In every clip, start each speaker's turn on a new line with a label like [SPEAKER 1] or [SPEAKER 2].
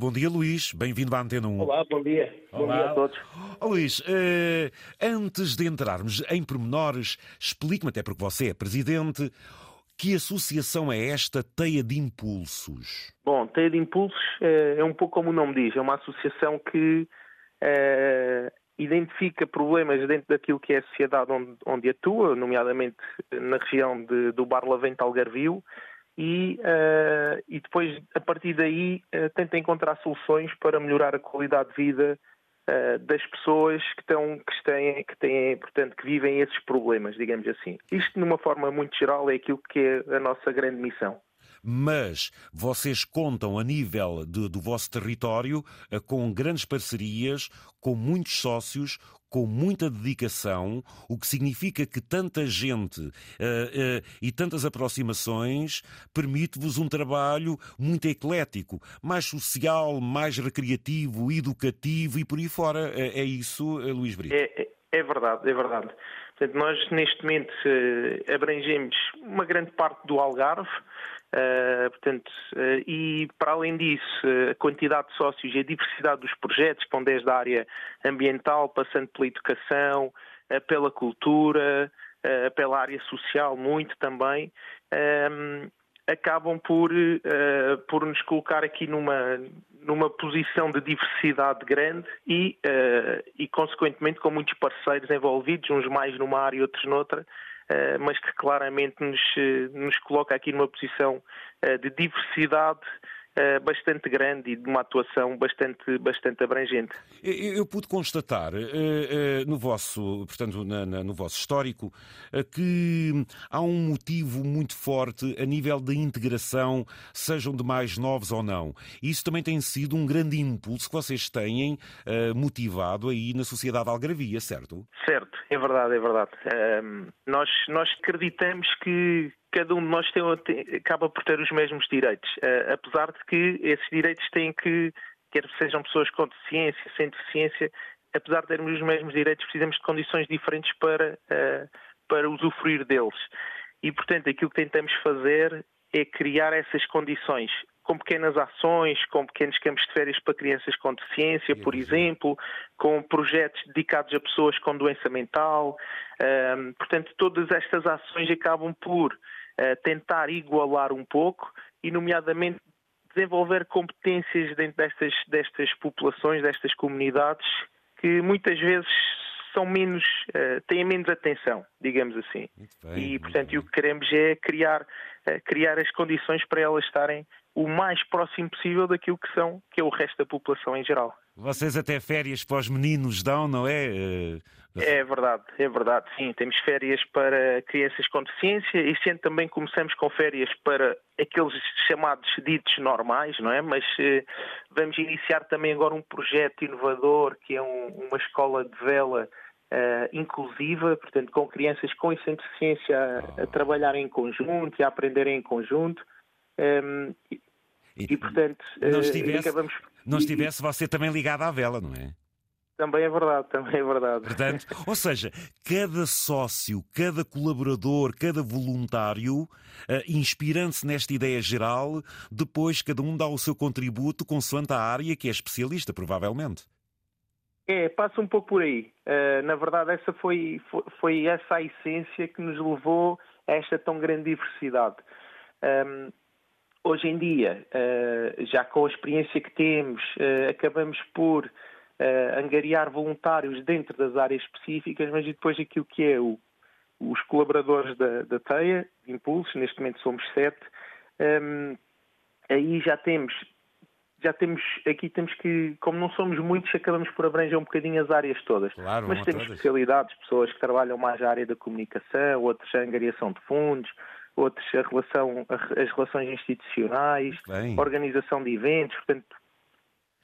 [SPEAKER 1] Bom dia, Luís. Bem-vindo à Antena 1.
[SPEAKER 2] Olá, bom dia. Olá. Bom dia a todos.
[SPEAKER 1] Oh, Luís, uh, antes de entrarmos em pormenores, explique-me, até porque você é presidente, que associação é esta Teia de Impulsos?
[SPEAKER 2] Bom, Teia de Impulsos é, é um pouco como o nome diz, é uma associação que é, identifica problemas dentro daquilo que é a sociedade onde, onde atua, nomeadamente na região de, do Barlavento Algarvio, e, uh, e depois, a partir daí, uh, tenta encontrar soluções para melhorar a qualidade de vida uh, das pessoas que, estão, que, têm, que têm, portanto, que vivem esses problemas, digamos assim. Isto, numa forma muito geral, é aquilo que é a nossa grande missão
[SPEAKER 1] mas vocês contam a nível de, do vosso território com grandes parcerias, com muitos sócios, com muita dedicação, o que significa que tanta gente uh, uh, e tantas aproximações permite-vos um trabalho muito eclético, mais social, mais recreativo, educativo e por aí fora. É, é isso, Luís Brito?
[SPEAKER 2] É, é, é verdade, é verdade. Portanto, nós neste momento abrangemos uma grande parte do Algarve, Uh, portanto, uh, e para além disso, a quantidade de sócios e a diversidade dos projetos, que vão desde a área ambiental, passando pela educação, uh, pela cultura, pela área social, muito também, acabam por, por nos colocar aqui numa, numa posição de diversidade grande e, e, consequentemente, com muitos parceiros envolvidos, uns mais numa área e outros noutra, eh, mas que claramente nos, eh, nos coloca aqui numa posição eh, de diversidade eh, bastante grande e de uma atuação bastante, bastante abrangente.
[SPEAKER 1] Eu, eu pude constatar uh, uh, no vosso, portanto, na, na, no vosso histórico, que há um motivo muito forte a nível da integração, sejam de mais novos ou não. Isso também tem sido um grande impulso que vocês têm motivado aí na sociedade algravia, certo?
[SPEAKER 2] Certo, é verdade, é verdade. Nós, nós acreditamos que cada um de nós tem, acaba por ter os mesmos direitos, uh, apesar de que esses direitos têm que, quer sejam pessoas com deficiência, sem deficiência, apesar de termos os mesmos direitos, precisamos de condições diferentes para, uh, para usufruir deles. E, portanto, aquilo que tentamos fazer é criar essas condições com pequenas ações, com pequenos campos de férias para crianças com deficiência, por exemplo, com projetos dedicados a pessoas com doença mental. Um, portanto, todas estas ações acabam por tentar igualar um pouco e, nomeadamente, desenvolver competências dentro destas, destas populações, destas comunidades, que muitas vezes são menos, uh, têm menos atenção, digamos assim. Bem, e, portanto, o que queremos é criar, uh, criar as condições para elas estarem o mais próximo possível daquilo que são, que é o resto da população em geral.
[SPEAKER 1] Vocês até férias para os meninos dão, não é? Uh,
[SPEAKER 2] é verdade, é verdade, sim. Temos férias para crianças com deficiência e sendo também começamos com férias para aqueles chamados ditos normais, não é? Mas eh, vamos iniciar também agora um projeto inovador que é um, uma escola de vela uh, inclusiva, portanto, com crianças com e sem deficiência a, a trabalharem em conjunto e a aprenderem em conjunto. Um, e, e, portanto,
[SPEAKER 1] não estivesse, acabamos... não estivesse você também ligado à vela, não é?
[SPEAKER 2] Também é verdade, também é verdade.
[SPEAKER 1] Portanto, ou seja, cada sócio, cada colaborador, cada voluntário, uh, inspirando-se nesta ideia geral, depois cada um dá o seu contributo consoante a área que é especialista, provavelmente.
[SPEAKER 2] É, passa um pouco por aí. Uh, na verdade, essa foi, foi, foi, essa a essência que nos levou a esta tão grande diversidade. Um, hoje em dia, uh, já com a experiência que temos, acabamos por uh, angariar voluntários dentro das áreas específicas, mas e depois aquilo que é o, os colaboradores da, da TEIA, de Impulsos, neste momento somos sete, um, aí já temos, já temos, aqui temos que, como não somos muitos, acabamos por abranger um bocadinho as áreas todas.
[SPEAKER 1] Claro,
[SPEAKER 2] mas temos todas. especialidades, pessoas que trabalham mais a área da comunicação, outros a angariação de fundos, outros a relação, as relações institucionais, organização de eventos, portanto,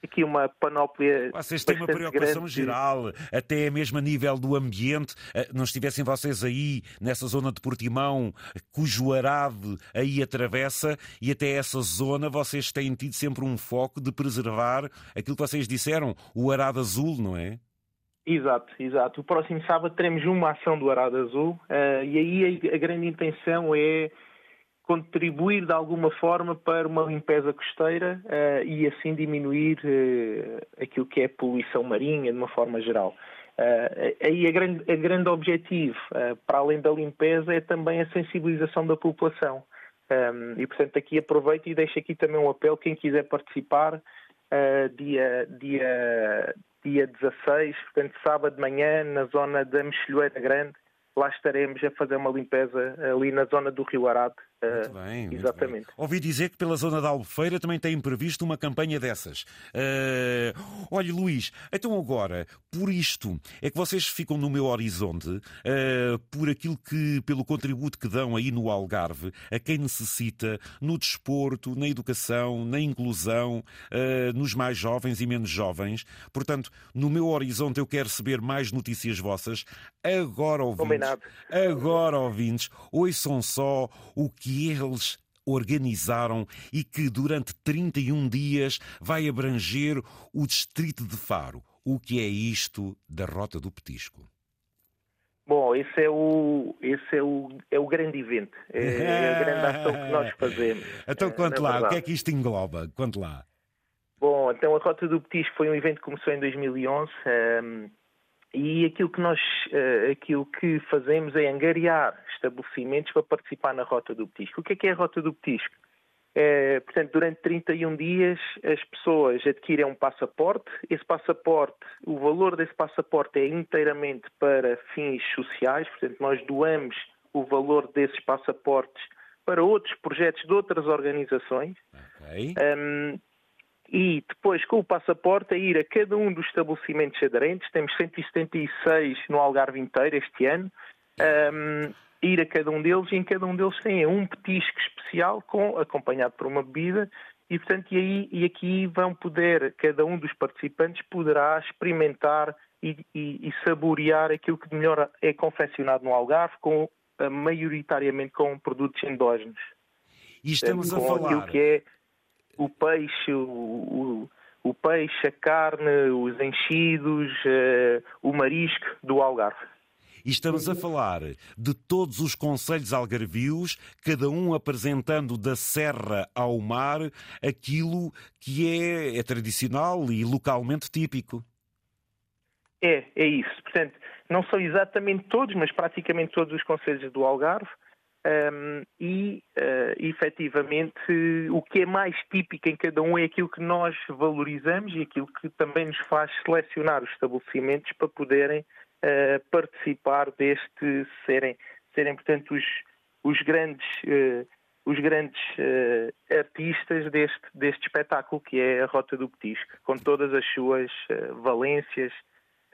[SPEAKER 2] aqui uma panóplia.
[SPEAKER 1] Vocês têm uma preocupação
[SPEAKER 2] grande.
[SPEAKER 1] geral, até mesmo a nível do ambiente. Eh, não estivessem vocês aí nessa zona de Portimão, cujo arado aí atravessa, e até essa zona vocês têm tido sempre um foco de preservar aquilo que vocês disseram, o arado azul, não é?
[SPEAKER 2] Exato, exato. O próximo sábado teremos uma ação do Arado Azul uh, e aí a, a grande intenção é contribuir de alguma forma para uma limpeza costeira uh, e assim diminuir uh, aquilo que é poluição marinha de uma forma geral. Uh, aí a grande, a grande objetivo, para além da limpeza, é também a sensibilização da população. Um, e, portanto, aqui aproveito e deixo aqui também um apelo, quem quiser participar, dia, dia, dia 16, portanto, sábado de manhã, na zona da Mexilhoeira Grande, lá estaremos a fazer uma limpeza ali na zona do Rio Arado,
[SPEAKER 1] muito bem, exatamente. Bem. Ouvi dizer que pela zona da Albufeira também têm previsto uma campanha dessas. Uh, olha, Luís, então agora, por isto, é que vocês ficam no meu horizonte, uh, por aquilo que, pelo contributo que dão aí no Algarve, a quem necessita, no desporto, na educação, na inclusão, uh, nos mais jovens e menos jovens. Portanto, no meu horizonte eu quero saber mais notícias vossas. Agora, ouvintes, Combinado. agora, ouvintes, ouçam só o que que eles organizaram e que durante 31 dias vai abranger o distrito de Faro. O que é isto da Rota do Petisco?
[SPEAKER 2] Bom, esse é o, esse é o, é o grande evento, é, é a grande ação que nós fazemos.
[SPEAKER 1] Então, quanto lá, verdade. o que é que isto engloba? Quanto lá.
[SPEAKER 2] Bom, então a Rota do Petisco foi um evento que começou em 2011. Um, e aquilo que nós uh, aquilo que fazemos é angariar estabelecimentos para participar na Rota do Petisco. O que é que é a Rota do Petisco? É, portanto, durante 31 dias as pessoas adquirem um passaporte. Esse passaporte, o valor desse passaporte é inteiramente para fins sociais, portanto, nós doamos o valor desses passaportes para outros projetos de outras organizações. Okay. Um, e depois com o passaporte a ir a cada um dos estabelecimentos aderentes, temos 176 no Algarve inteiro este ano, um, ir a cada um deles e em cada um deles tem um petisco especial com, acompanhado por uma bebida. E portanto e, aí, e aqui vão poder, cada um dos participantes poderá experimentar e, e, e saborear aquilo que de melhor é confeccionado no Algarve, com, maioritariamente com produtos endógenos.
[SPEAKER 1] E estamos a falar... Aquilo
[SPEAKER 2] que é o peixe, o, o, o peixe, a carne, os enchidos, uh, o marisco do Algarve.
[SPEAKER 1] E estamos a falar de todos os conselhos algarvios, cada um apresentando da serra ao mar aquilo que é, é tradicional e localmente típico.
[SPEAKER 2] É, é isso. Portanto, não são exatamente todos, mas praticamente todos os conselhos do Algarve um, e, uh, efetivamente, o que é mais típico em cada um é aquilo que nós valorizamos e aquilo que também nos faz selecionar os estabelecimentos para poderem uh, participar deste, serem, serem portanto, os, os grandes, uh, os grandes artistas deste, deste espetáculo, que é a Rota do Petisco, com todas as suas valências,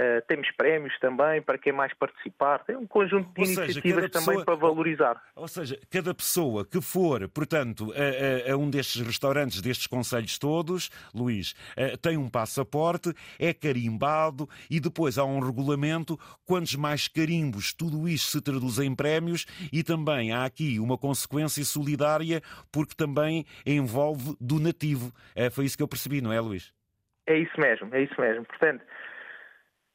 [SPEAKER 2] Uh, temos prémios também para quem mais participar. Tem um conjunto de ou iniciativas seja, também pessoa, para valorizar.
[SPEAKER 1] Ou, ou, seja, cada pessoa que for, portanto, a, a, a, um destes restaurantes, destes conselhos todos, Luís, uh, tem um passaporte, é carimbado e depois há um regulamento. Quantos mais carimbos, tudo isto se traduz em prémios e também há aqui uma consequência solidária porque também envolve donativo. Uh, foi isso que eu percebi, não é, Luís?
[SPEAKER 2] É isso mesmo, é isso mesmo. Portanto,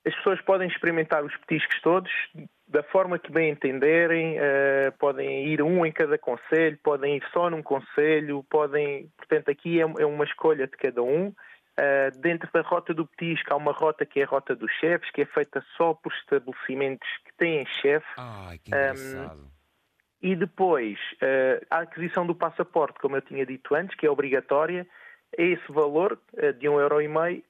[SPEAKER 2] as pessoas podem experimentar os petiscos todos da forma que bem entenderem, uh, podem ir um em cada conselho, podem ir só num conselho, podem, portanto, aqui é, é uma escolha de cada um. Uh, dentro da rota do petisco há uma rota que é a rota dos chefes, que é feita só por estabelecimentos que têm chefe.
[SPEAKER 1] Ai, que engraçado. Um,
[SPEAKER 2] e depois, uh, a aquisição do passaporte, como eu tinha dito antes, que é obrigatória, é esse valor de um euro e meio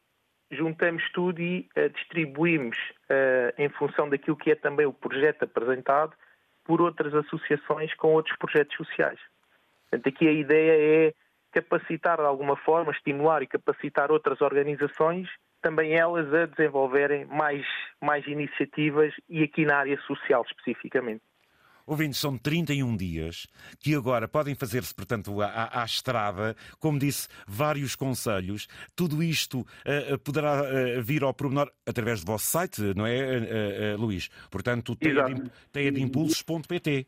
[SPEAKER 2] juntamos tudo e uh, distribuímos, uh, em função daquilo que é também o projeto apresentado, por outras associações com outros projetos sociais. Portanto, aqui a ideia é capacitar de alguma forma, estimular e capacitar outras organizações, também elas a desenvolverem mais, mais iniciativas e aqui na área social especificamente.
[SPEAKER 1] Ouvintes, são 31 dias que agora podem fazer-se, portanto, à, à, estrada, como disse, vários conselhos. Tudo isto uh, poderá uh, vir ao pormenor através do vosso site, não é, uh, Luís? Portanto, teia de, impulsos.pt.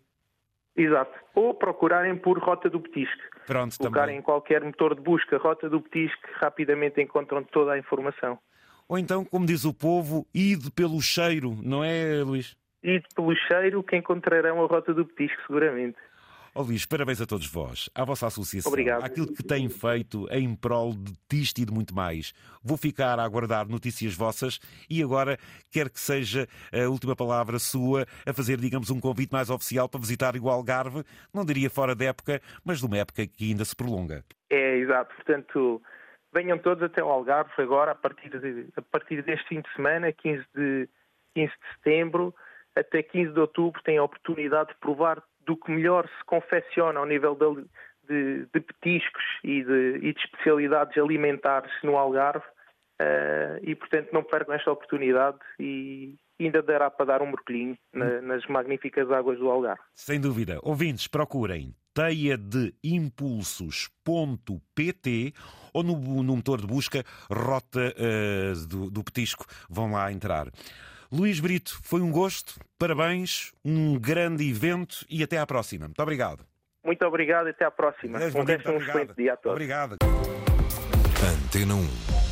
[SPEAKER 2] Exato. Ou procurarem por Rota do Petisco.
[SPEAKER 1] Pronto,
[SPEAKER 2] Colocarem em qualquer motor de busca Rota do Petisco, rapidamente encontram toda a informação.
[SPEAKER 1] Ou então, como diz o povo, ide pelo cheiro, não é, Luís?
[SPEAKER 2] E pelo cheiro que encontrarão a rota do petisco, seguramente.
[SPEAKER 1] Oh, Luís, parabéns a todos vós, à vossa associação,
[SPEAKER 2] Obrigado.
[SPEAKER 1] aquilo que têm feito em prol de disto e de muito mais. Vou ficar a aguardar notícias vossas e agora quero que seja a última palavra sua a fazer, digamos, um convite mais oficial para visitar o Algarve, não diria fora de época, mas de uma época que ainda se prolonga.
[SPEAKER 2] É, exato. Portanto, venham todos até ao Algarve agora, a partir, de, a partir deste fim de semana, 15 de, 15 de setembro até 15 de outubro, têm a oportunidade de provar do que melhor se confecciona ao nível de, de, de petiscos e de, e de, especialidades alimentares no Algarve. Uh, e, portanto, não percam esta oportunidade e ainda dará para dar um mergulhinho na, nas magníficas águas do Algarve.
[SPEAKER 1] Sem dúvida. Ouvintes, procurem teia de impulsos.pt ou no, no, motor de busca Rota uh, do, do Petisco. Vão lá entrar. Luís Brito, foi um gosto, parabéns, um grande evento e até à próxima. Muito obrigado.
[SPEAKER 2] Muito obrigado e até à próxima.
[SPEAKER 1] Um, um excelente dia a todos. Obrigado.
[SPEAKER 3] Antena 1.